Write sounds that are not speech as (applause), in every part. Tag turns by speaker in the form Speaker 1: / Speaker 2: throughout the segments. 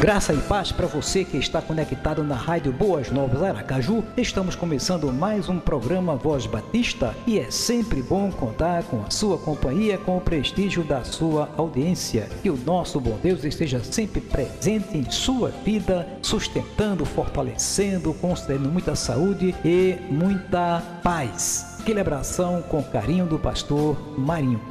Speaker 1: Graça e paz para você que está conectado na Rádio Boas Novas Aracaju. Estamos começando mais um programa Voz Batista e é sempre bom contar com a sua companhia, com o prestígio da sua audiência. Que o nosso bom Deus esteja sempre presente em sua vida, sustentando, fortalecendo, concedendo muita saúde e muita paz. Aquele abração com carinho do pastor Marinho.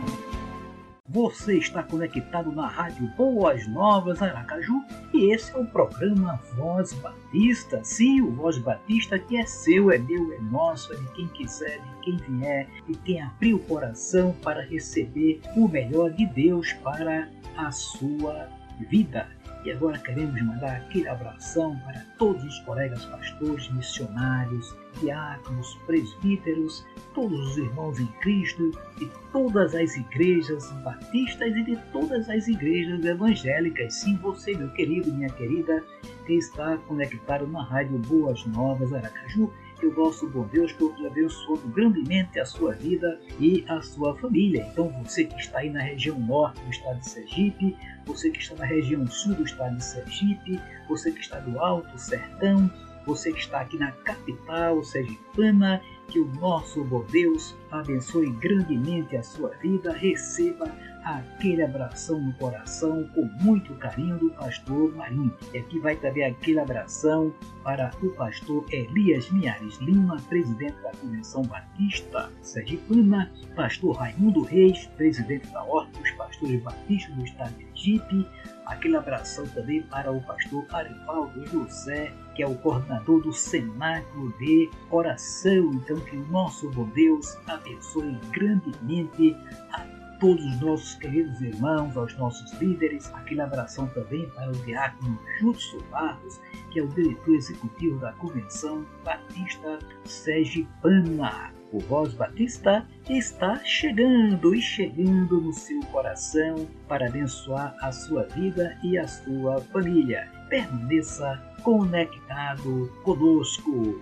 Speaker 1: Você está conectado na Rádio Boas Novas Aracaju e esse é o programa Voz Batista. Sim, o Voz Batista que é seu, é meu, é nosso, é de quem quiser, de quem vier e quem abrir o coração para receber o melhor de Deus para a sua vida. E agora queremos mandar aquele abração para todos os colegas pastores, missionários, diáconos, presbíteros, todos os irmãos em Cristo, de todas as igrejas batistas e de todas as igrejas evangélicas. Sim, você, meu querido, minha querida, que está conectado na Rádio Boas Novas Aracaju, que o nosso bom Deus continue abençoando grandemente a sua vida e a sua família. Então, você que está aí na região norte do estado de Sergipe, você que está na região sul do estado de Sergipe, você que está do Alto Sertão, você que está aqui na capital sergipana, que o nosso bom Deus abençoe grandemente a sua vida, receba aquele abração no coração com muito carinho do pastor Marinho. E aqui vai também aquele abração para o pastor Elias Miares Lima, presidente da Convenção Batista Sergipana, pastor Raimundo Reis, presidente da Ordem dos Pastores Batistas do Estado de Sergipe, aquele abração também para o pastor Arivaldo José, que é o coordenador do Cenáculo de Oração. Então, que o nosso bom Deus abençoe grandemente a todos os nossos queridos irmãos, aos nossos líderes. Aquele abração também para o diácono Júlio Barros, que é o diretor executivo da Convenção Batista Sergipana. O Voz Batista está chegando e chegando no seu coração para abençoar a sua vida e a sua família. Permaneça conectado conosco.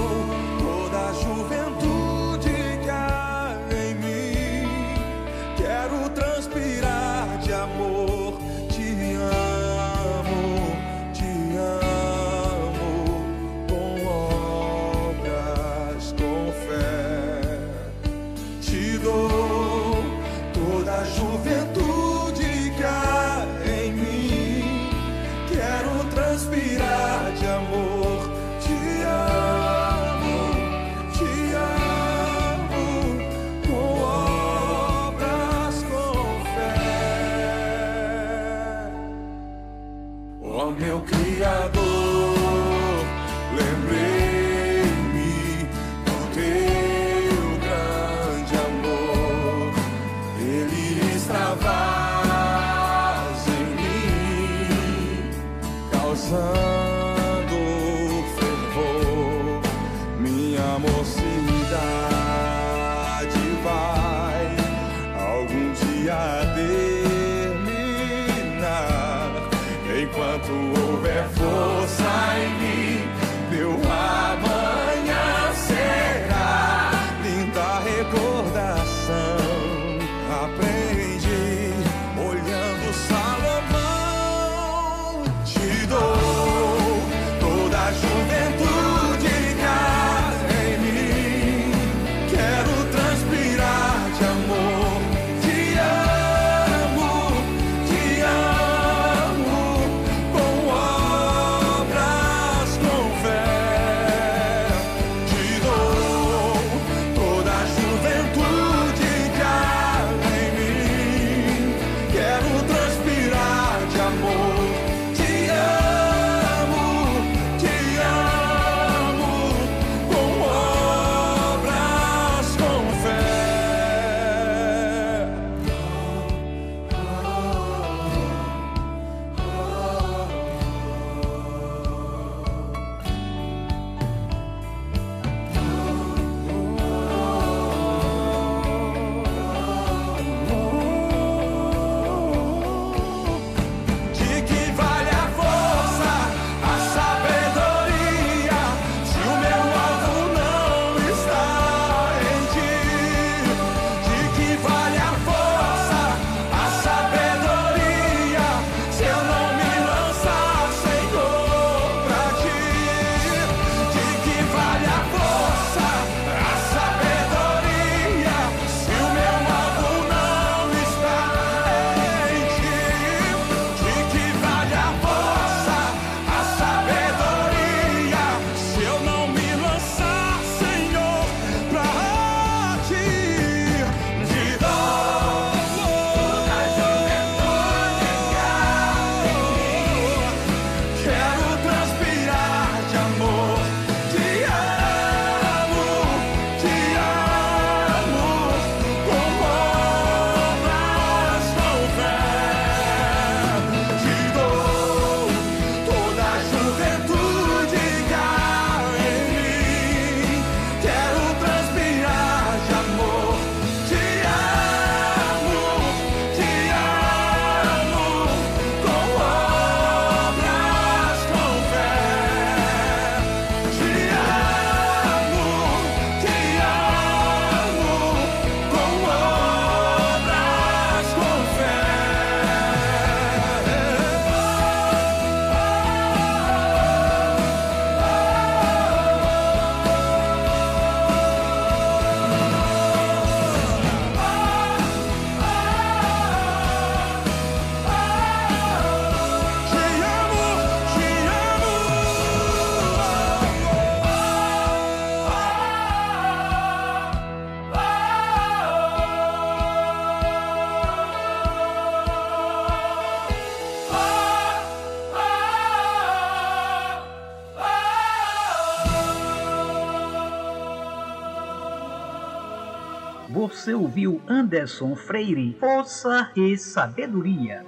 Speaker 1: Você ouviu Anderson Freire, Força e Sabedoria.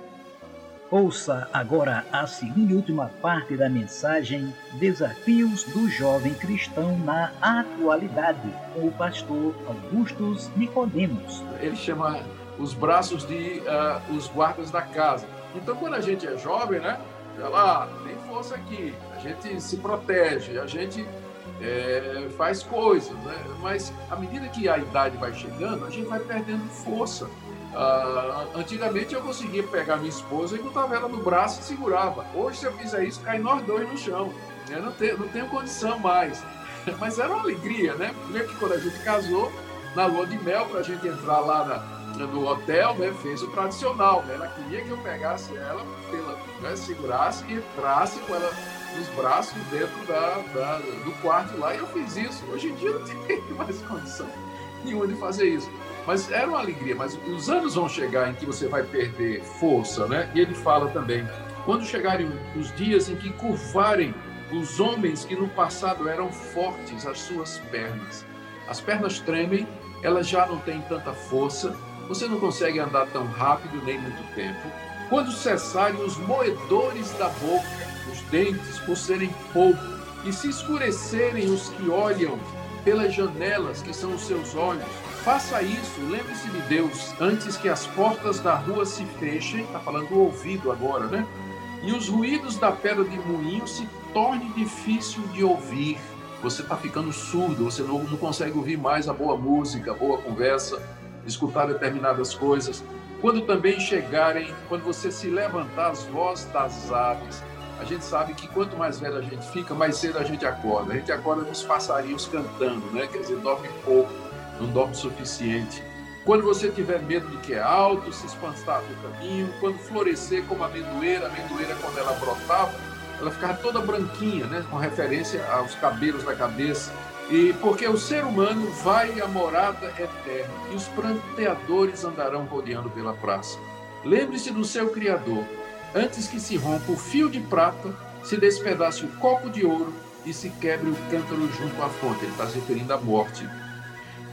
Speaker 1: Ouça agora a segunda e última parte da mensagem Desafios do Jovem Cristão na Atualidade, com o pastor Augustus Nicodemos.
Speaker 2: Ele chama os braços de uh, os guardas da casa. Então, quando a gente é jovem, né? Olha lá, tem força aqui, a gente se protege, a gente é, faz coisas, né? Mas à medida que a idade vai chegando, a gente vai perdendo força. Uh, antigamente eu conseguia pegar minha esposa e botava ela no braço e segurava. Hoje, se eu fizer isso, cai nós dois no chão. Eu não tenho, não tenho condição mais. (laughs) Mas era uma alegria, né? Primeiro que quando a gente casou, na lua de mel, para a gente entrar lá na, no hotel, né, fez o tradicional. Né? Ela queria que eu pegasse ela, pela, né, segurasse e entrasse com ela nos braços dentro da, da, do quarto lá. E eu fiz isso. Hoje em dia não (laughs) tenho mais condição nenhuma de fazer isso. Mas era uma alegria. Mas os anos vão chegar em que você vai perder força, né? E ele fala também, quando chegarem os dias em que curvarem os homens que no passado eram fortes as suas pernas. As pernas tremem, elas já não têm tanta força, você não consegue andar tão rápido nem muito tempo. Quando cessarem os moedores da boca, os dentes, por serem pouco, e se escurecerem os que olham pelas janelas que são os seus olhos, Faça isso, lembre-se de Deus antes que as portas da rua se fechem, está falando do ouvido agora, né? E os ruídos da pedra de moinho se torne difícil de ouvir. Você está ficando surdo, você não, não consegue ouvir mais a boa música, a boa conversa, escutar determinadas coisas. Quando também chegarem, quando você se levantar as vozes das aves, a gente sabe que quanto mais velho a gente fica, mais cedo a gente acorda. A gente acorda com os passarinhos cantando, né? Quer dizer, dorme pouco não dorme o suficiente. Quando você tiver medo de que é alto, se espantar do caminho, quando florescer como a amendoeira, a amendoeira quando ela brotava, ela ficava toda branquinha, né, com referência aos cabelos da cabeça. E porque o ser humano vai à morada eterna e os pranteadores andarão rodeando pela praça. Lembre-se do seu Criador, antes que se rompa o fio de prata, se despedace o copo de ouro e se quebre o cântaro junto à fonte. Ele está se referindo à morte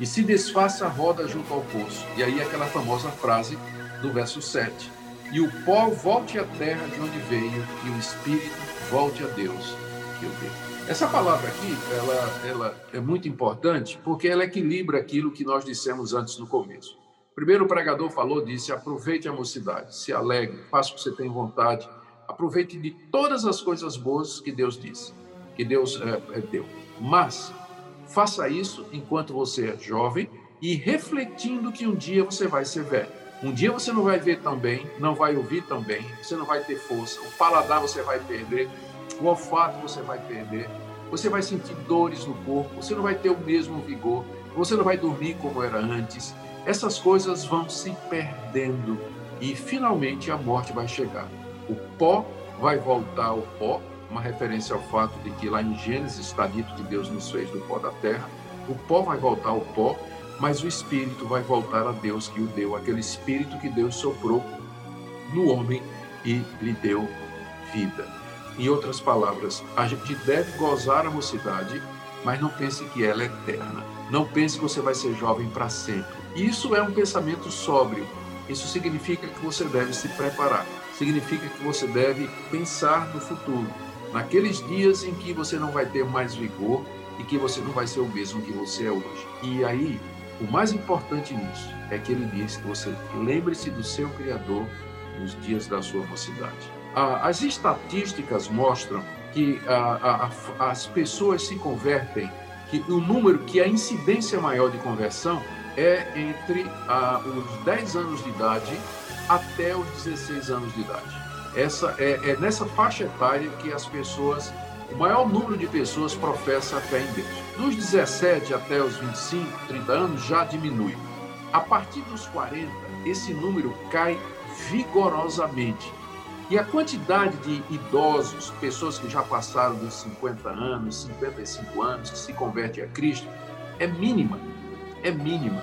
Speaker 2: e se desfaça a roda junto ao poço. E aí aquela famosa frase do verso 7. E o pó volte à terra de onde veio, e o espírito volte a Deus que o deu. Essa palavra aqui, ela, ela é muito importante porque ela equilibra aquilo que nós dissemos antes no começo. Primeiro o pregador falou, disse, aproveite a mocidade, se alegre, faça o que você tem vontade, aproveite de todas as coisas boas que Deus disse, que Deus é, deu. Mas Faça isso enquanto você é jovem e refletindo que um dia você vai ser velho. Um dia você não vai ver tão bem, não vai ouvir tão bem, você não vai ter força, o paladar você vai perder, o olfato você vai perder, você vai sentir dores no corpo, você não vai ter o mesmo vigor, você não vai dormir como era antes. Essas coisas vão se perdendo e finalmente a morte vai chegar. O pó vai voltar ao pó uma referência ao fato de que lá em Gênesis está dito que Deus nos fez do pó da terra. O pó vai voltar ao pó, mas o espírito vai voltar a Deus que o deu, aquele espírito que Deus soprou no homem e lhe deu vida. Em outras palavras, a gente deve gozar a mocidade, mas não pense que ela é eterna. Não pense que você vai ser jovem para sempre. Isso é um pensamento sóbrio. Isso significa que você deve se preparar. Significa que você deve pensar no futuro naqueles dias em que você não vai ter mais vigor e que você não vai ser o mesmo que você é hoje. E aí, o mais importante nisso é que ele diz que você lembre-se do seu Criador nos dias da sua mocidade. As estatísticas mostram que as pessoas se convertem, que o número, que a incidência maior de conversão é entre os 10 anos de idade até os 16 anos de idade. Essa é, é nessa faixa etária que as pessoas, o maior número de pessoas professa a fé em Deus. Dos 17 até os 25, 30 anos já diminui. A partir dos 40, esse número cai vigorosamente. E a quantidade de idosos, pessoas que já passaram dos 50 anos, 55 anos, que se convertem a Cristo, é mínima. É mínima.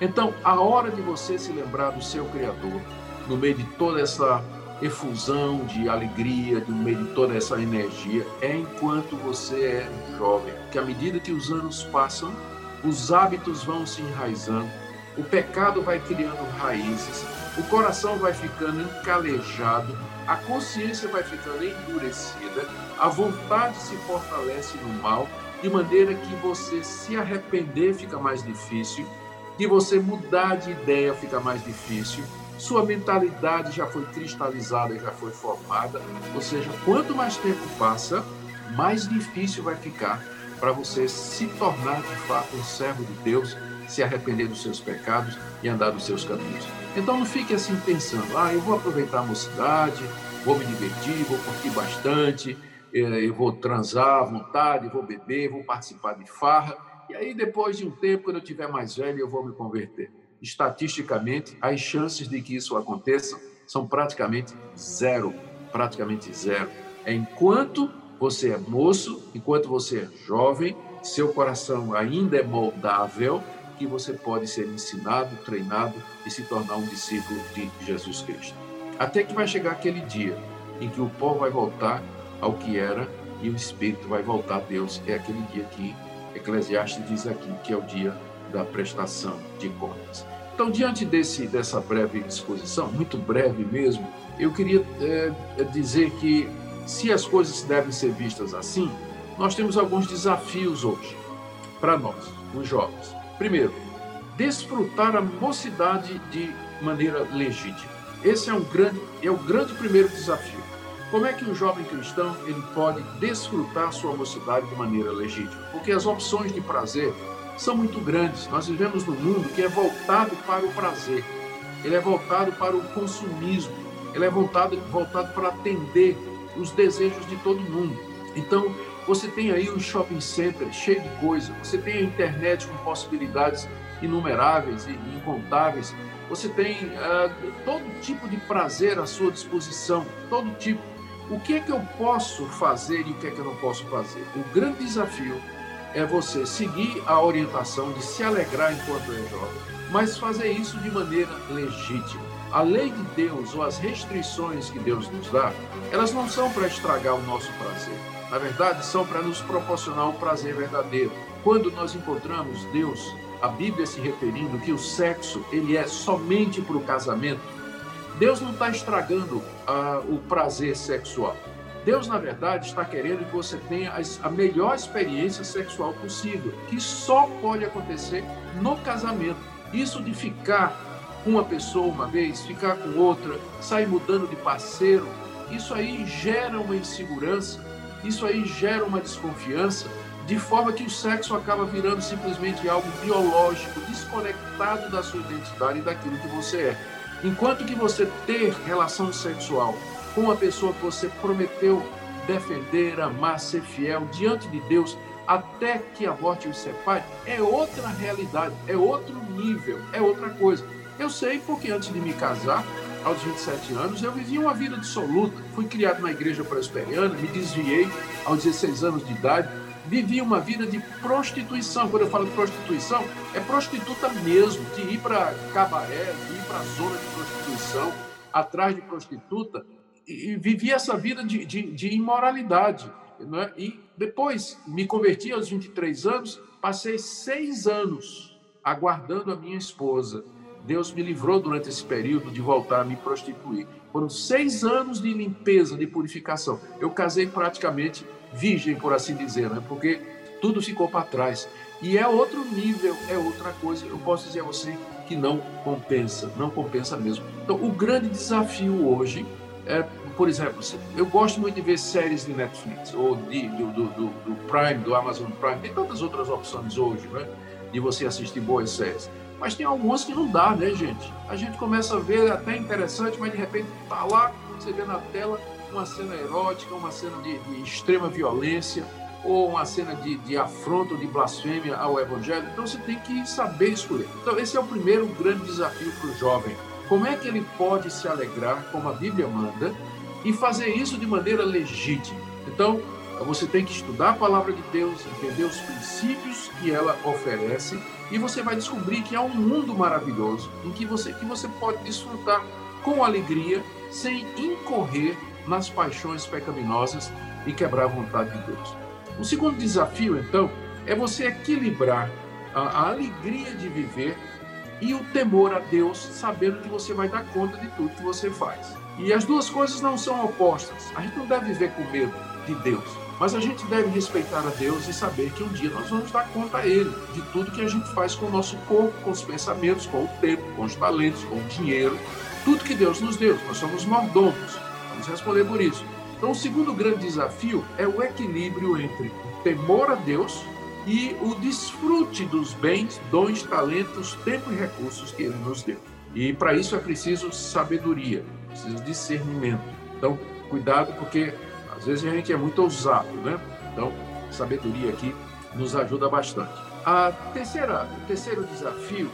Speaker 2: Então, a hora de você se lembrar do seu Criador, no meio de toda essa efusão de alegria, no meio de toda essa energia, é enquanto você é jovem. Que à medida que os anos passam, os hábitos vão se enraizando o pecado vai criando raízes, o coração vai ficando encalejado, a consciência vai ficando endurecida, a vontade se fortalece no mal, de maneira que você se arrepender fica mais difícil, que você mudar de ideia fica mais difícil, sua mentalidade já foi cristalizada, já foi formada, ou seja, quanto mais tempo passa, mais difícil vai ficar para você se tornar de fato um servo de Deus, se arrepender dos seus pecados e andar nos seus caminhos. Então não fique assim pensando, ah, eu vou aproveitar a mocidade, vou me divertir, vou curtir bastante, eh, eu vou transar à vontade, vou beber, vou participar de farra, e aí depois de um tempo, quando eu tiver mais velho, eu vou me converter. Estatisticamente, as chances de que isso aconteça são praticamente zero, praticamente zero. É enquanto você é moço, enquanto você é jovem, seu coração ainda é moldável, que você pode ser ensinado, treinado e se tornar um discípulo de Jesus Cristo. Até que vai chegar aquele dia em que o pó vai voltar ao que era e o espírito vai voltar a Deus. É aquele dia que Eclesiastes diz aqui, que é o dia da prestação de contas. Então, diante desse, dessa breve exposição, muito breve mesmo, eu queria é, dizer que se as coisas devem ser vistas assim, nós temos alguns desafios hoje para nós, os jovens. Primeiro, desfrutar a mocidade de maneira legítima. Esse é um grande, é o grande primeiro desafio. Como é que o jovem cristão ele pode desfrutar sua mocidade de maneira legítima? Porque as opções de prazer são muito grandes. Nós vivemos num mundo que é voltado para o prazer. Ele é voltado para o consumismo. Ele é voltado, voltado para atender os desejos de todo mundo. Então, você tem aí um shopping center cheio de coisa, você tem a internet com possibilidades inumeráveis e incontáveis, você tem uh, todo tipo de prazer à sua disposição, todo tipo. O que é que eu posso fazer e o que é que eu não posso fazer? O grande desafio é você seguir a orientação de se alegrar enquanto é jovem, mas fazer isso de maneira legítima. A lei de Deus ou as restrições que Deus nos dá, elas não são para estragar o nosso prazer. Na verdade, são para nos proporcionar o prazer verdadeiro. Quando nós encontramos Deus, a Bíblia se referindo que o sexo ele é somente para o casamento, Deus não está estragando uh, o prazer sexual. Deus, na verdade, está querendo que você tenha a melhor experiência sexual possível, que só pode acontecer no casamento. Isso de ficar com uma pessoa uma vez, ficar com outra, sair mudando de parceiro, isso aí gera uma insegurança, isso aí gera uma desconfiança, de forma que o sexo acaba virando simplesmente algo biológico, desconectado da sua identidade e daquilo que você é. Enquanto que você ter relação sexual com uma pessoa que você prometeu defender, amar, ser fiel diante de Deus até que a morte os separe, é outra realidade, é outro nível, é outra coisa. Eu sei porque antes de me casar, aos 27 anos, eu vivi uma vida dissoluta. Fui criado na igreja presbiteriana, me desviei aos 16 anos de idade, vivi uma vida de prostituição. Quando eu falo de prostituição, é prostituta mesmo, de ir para cabaré, de ir para zona de prostituição, atrás de prostituta, e vivi essa vida de, de, de imoralidade. Né? E depois me converti aos 23 anos, passei seis anos aguardando a minha esposa. Deus me livrou durante esse período de voltar a me prostituir. Foram seis anos de limpeza, de purificação. Eu casei praticamente virgem, por assim dizer, né? porque tudo ficou para trás. E é outro nível, é outra coisa. Eu posso dizer a você que não compensa, não compensa mesmo. Então, o grande desafio hoje é, por exemplo, eu gosto muito de ver séries de Netflix ou de, do, do, do, Prime, do Amazon Prime. Tem tantas outras opções hoje, né? De você assistir boas séries. Mas tem algumas que não dá, né, gente? A gente começa a ver até interessante, mas de repente tá lá, você vê na tela uma cena erótica, uma cena de, de extrema violência, ou uma cena de, de afronta ou de blasfêmia ao Evangelho. Então você tem que saber escolher. Então, esse é o primeiro grande desafio para o jovem como é que ele pode se alegrar, como a Bíblia manda, e fazer isso de maneira legítima? Então, você tem que estudar a palavra de Deus, entender os princípios que ela oferece, e você vai descobrir que há um mundo maravilhoso em que você, que você pode desfrutar com alegria, sem incorrer nas paixões pecaminosas e quebrar a vontade de Deus. O segundo desafio, então, é você equilibrar a, a alegria de viver e o temor a Deus, sabendo que você vai dar conta de tudo que você faz. E as duas coisas não são opostas. A gente não deve viver com medo de Deus, mas a gente deve respeitar a Deus e saber que um dia nós vamos dar conta a Ele de tudo que a gente faz com o nosso corpo, com os pensamentos, com o tempo, com os talentos, com o dinheiro, tudo que Deus nos deu. Nós somos mordomos. Vamos responder por isso. Então, o segundo grande desafio é o equilíbrio entre o temor a Deus e o desfrute dos bens, dons, talentos, tempo e recursos que Ele nos deu. E para isso é preciso sabedoria, preciso discernimento. Então, cuidado, porque às vezes a gente é muito ousado, né? Então, sabedoria aqui nos ajuda bastante. A terceira, o terceiro desafio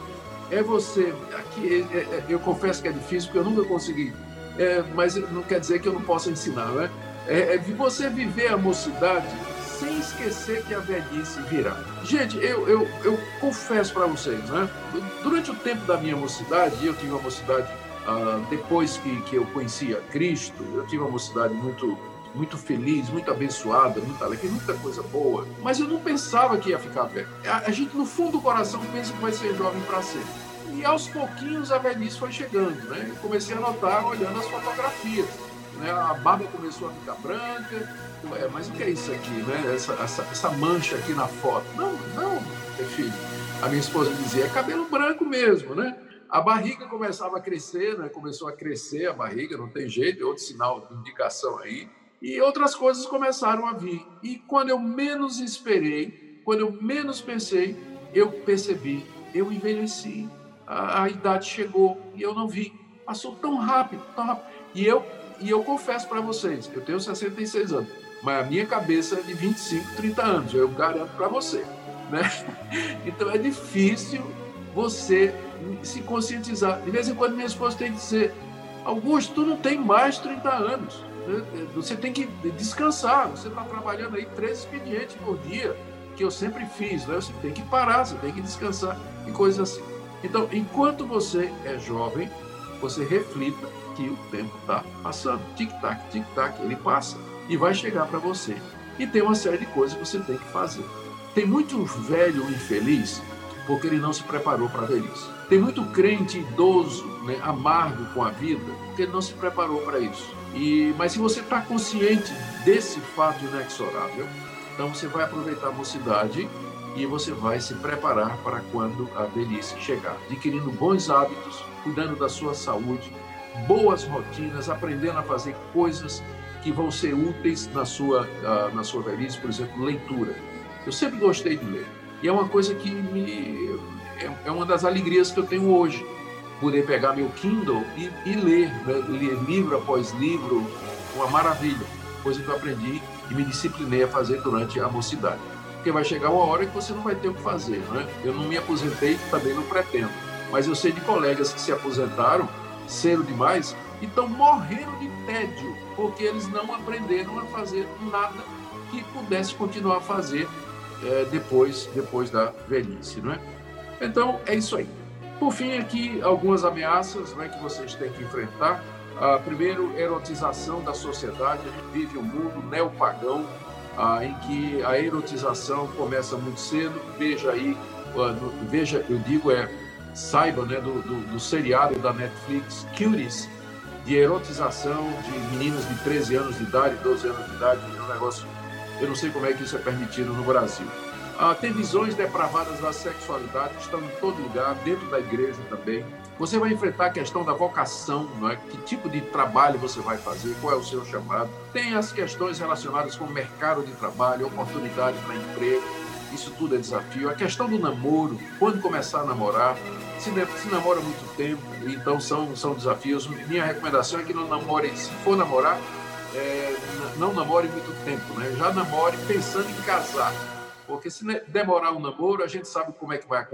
Speaker 2: é você. Aqui é, é, eu confesso que é difícil porque eu nunca consegui, é, mas não quer dizer que eu não possa ensinar, né? É, é você viver a mocidade sem esquecer que a velhice virá. Gente, eu, eu, eu confesso para vocês, né? Durante o tempo da minha mocidade, eu tive uma mocidade uh, depois que, que eu conhecia Cristo, eu tive uma mocidade muito muito feliz, muito abençoada, muito alegre, muita coisa boa. Mas eu não pensava que ia ficar velho. A, gente, no fundo do coração, pensa que vai ser jovem para sempre. E aos pouquinhos a velhice foi chegando, né? Eu comecei a notar olhando as fotografias. Né? A barba começou a ficar branca, Ué, mas o que é isso aqui, né? Essa, essa, essa mancha aqui na foto. Não, não, filho. A minha esposa dizia, é cabelo branco mesmo, né? A barriga começava a crescer, né? Começou a crescer a barriga, não tem jeito, é outro sinal de indicação aí. E outras coisas começaram a vir. E quando eu menos esperei, quando eu menos pensei, eu percebi, eu envelheci. A, a idade chegou e eu não vi. Passou tão rápido, tão rápido. E eu, e eu confesso para vocês, eu tenho 66 anos mas a minha cabeça é de 25, 30 anos, eu garanto para você. Né? (laughs) Então é difícil você se conscientizar. De vez em quando minha esposa tem que dizer, Augusto, tu não tem mais 30 anos. Você tem que descansar. Você está trabalhando aí três expedientes por dia, que eu sempre fiz. Né? Você tem que parar, você tem que descansar e coisas assim. Então, enquanto você é jovem, você reflita que o tempo está passando. Tic-tac, tic-tac, ele passa e vai chegar para você. E tem uma série de coisas que você tem que fazer. Tem muito velho infeliz porque ele não se preparou para a velhice. Tem muito crente idoso, né, amargo com a vida, porque ele não se preparou para isso. E, mas se você está consciente desse fato inexorável, então você vai aproveitar a mocidade e você vai se preparar para quando a velhice chegar, adquirindo bons hábitos, cuidando da sua saúde, boas rotinas, aprendendo a fazer coisas que vão ser úteis na sua, uh, na sua velhice, por exemplo, leitura. Eu sempre gostei de ler. E é uma coisa que me, é, é uma das alegrias que eu tenho hoje. Poder pegar meu Kindle e, e ler, né? ler livro após livro, uma maravilha. Coisa que eu aprendi e me disciplinei a fazer durante a mocidade. Porque vai chegar uma hora que você não vai ter o que fazer. Né? Eu não me aposentei, também não pretendo. Mas eu sei de colegas que se aposentaram cedo demais e estão morrendo de tédio, porque eles não aprenderam a fazer nada que pudesse continuar a fazer é, depois, depois da velhice, não é? Então, é isso aí. Por fim, aqui algumas ameaças né, que vocês têm que enfrentar. Ah, primeiro, erotização da sociedade. A gente vive um mundo neopagão ah, em que a erotização começa muito cedo. Veja aí, ah, no, veja, eu digo é, saiba né, do, do, do seriado da Netflix, Cuties, de erotização de meninas de 13 anos de idade, 12 anos de idade, é um negócio. Eu não sei como é que isso é permitido no Brasil. Ah, tem visões depravadas da sexualidade que estão em todo lugar, dentro da igreja também. Você vai enfrentar a questão da vocação, não é? Que tipo de trabalho você vai fazer, qual é o seu chamado. Tem as questões relacionadas com o mercado de trabalho, oportunidade para emprego. Isso tudo é desafio. A questão do namoro, quando começar a namorar, se, se namora muito tempo, então são, são desafios. Minha recomendação é que não namore, se for namorar, é, não namore muito tempo, né? Já namore pensando em casar, porque se demorar um namoro, a gente sabe como é que vai,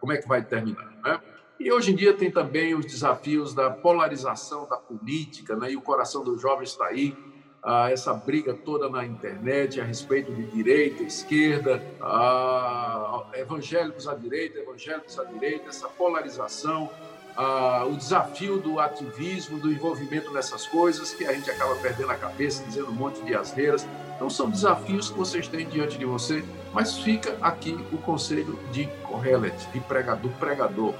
Speaker 2: como é que vai terminar, né? E hoje em dia tem também os desafios da polarização da política, né? E o coração dos jovens está aí ah, essa briga toda na internet a respeito de direita, esquerda, ah, evangélicos à direita, evangélicos à direita, essa polarização, ah, o desafio do ativismo, do envolvimento nessas coisas, que a gente acaba perdendo a cabeça, dizendo um monte de asneiras. Então, são desafios que vocês têm diante de você, mas fica aqui o conselho de Correlet, de pregador, pregador.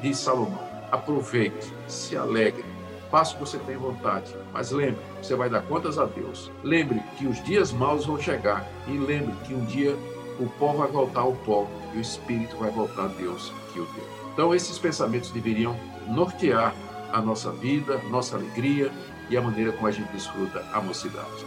Speaker 3: diz Salomão. Aproveite, se alegre, faça o que você tem vontade, mas lembre, você vai dar contas a Deus. Lembre que os dias maus vão chegar e lembre que um dia o pó vai voltar ao pó e o espírito vai voltar a Deus que o deu. Então esses pensamentos deveriam nortear a nossa vida, nossa alegria e a maneira como a gente desfruta a mocidade.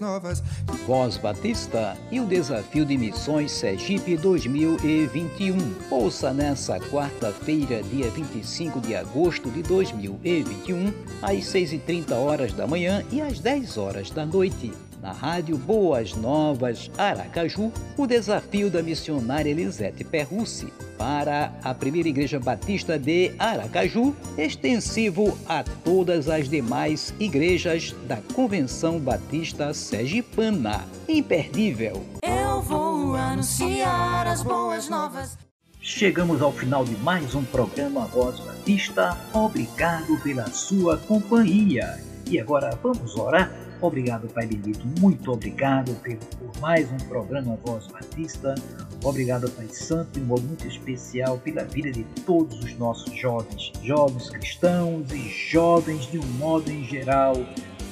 Speaker 1: Novas. Voz Batista e o Desafio de Missões Sergipe 2021. Ouça nessa quarta-feira, dia 25 de agosto de 2021, às 6h30 horas da manhã e às 10 horas da noite na rádio Boas Novas Aracaju, o desafio da missionária Elisete Perrucci para a Primeira Igreja Batista de Aracaju, extensivo a todas as demais igrejas da Convenção Batista Sergipana. Imperdível.
Speaker 4: Eu vou anunciar as boas novas.
Speaker 1: Chegamos ao final de mais um programa Voz Batista. Obrigado pela sua companhia. E agora vamos orar Obrigado, Pai Bendito, muito obrigado por mais um programa Voz Batista. Obrigado, Pai Santo, de modo muito especial pela vida de todos os nossos jovens, jovens cristãos e jovens de um modo em geral,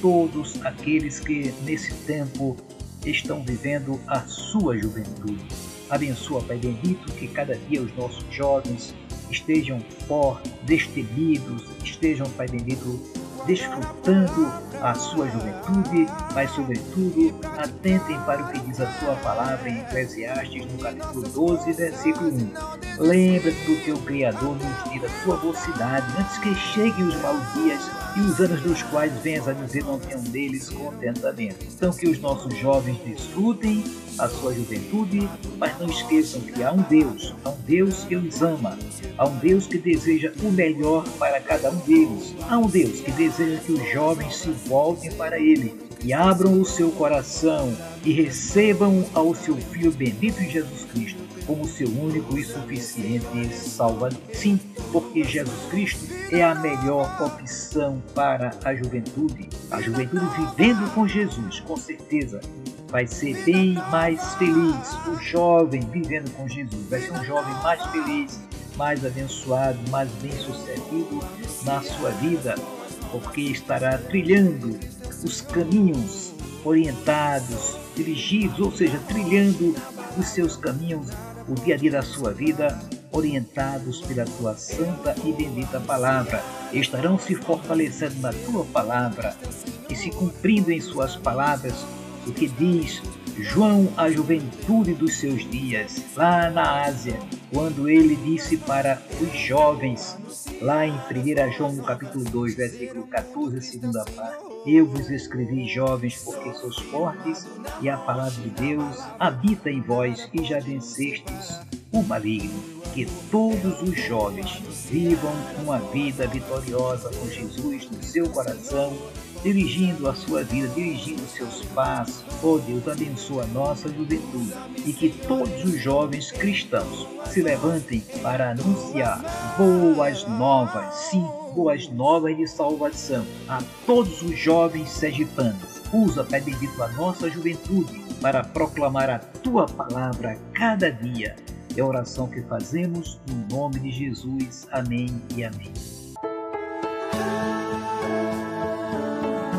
Speaker 1: todos aqueles que nesse tempo estão vivendo a sua juventude. Abençoa, Pai Bendito, que cada dia os nossos jovens estejam fortes, destemidos, estejam, Pai Bendito, desfrutando a sua juventude, mas, sobretudo, atentem para o que diz a sua palavra em Eclesiastes, no capítulo 12, versículo 1. Lembra-te do teu Criador nos dias da tua mocidade, antes que cheguem os maus dias e os anos dos quais venhas a dizer não tenham deles contentamento. Então que os nossos jovens desfrutem a sua juventude, mas não esqueçam que há um Deus, há um Deus que os ama, há um Deus que deseja o melhor para cada um deles, há um Deus que deseja que os jovens se voltem para Ele e abram o seu coração e recebam ao seu Filho bendito Jesus Cristo como seu único e suficiente Salvador. Sim, porque Jesus Cristo é a melhor opção para a juventude. A juventude vivendo com Jesus, com certeza, vai ser bem mais feliz. O jovem vivendo com Jesus vai ser um jovem mais feliz, mais abençoado, mais bem-sucedido na sua vida, porque estará trilhando os caminhos orientados, dirigidos, ou seja, trilhando os seus caminhos o dia a dia da sua vida, orientados pela tua santa e bendita palavra. Estarão se fortalecendo na tua palavra e se cumprindo em suas palavras o que diz João à juventude dos seus dias, lá na Ásia, quando ele disse para os jovens, lá em 1 João no capítulo 2, versículo 14, segunda parte, eu vos escrevi, jovens, porque sois fortes, e a palavra de Deus habita em vós, e já vencestes o maligno. Que todos os jovens vivam uma vida vitoriosa com Jesus no seu coração, dirigindo a sua vida, dirigindo seus passos. Oh Deus, abençoa a nossa juventude e que todos os jovens cristãos se levantem para anunciar boas novas, sim, boas novas de salvação a todos os jovens sergipanos. Usa, Pai bendito, a nossa juventude para proclamar a Tua palavra cada dia. É a oração que fazemos no nome de Jesus. Amém e amém.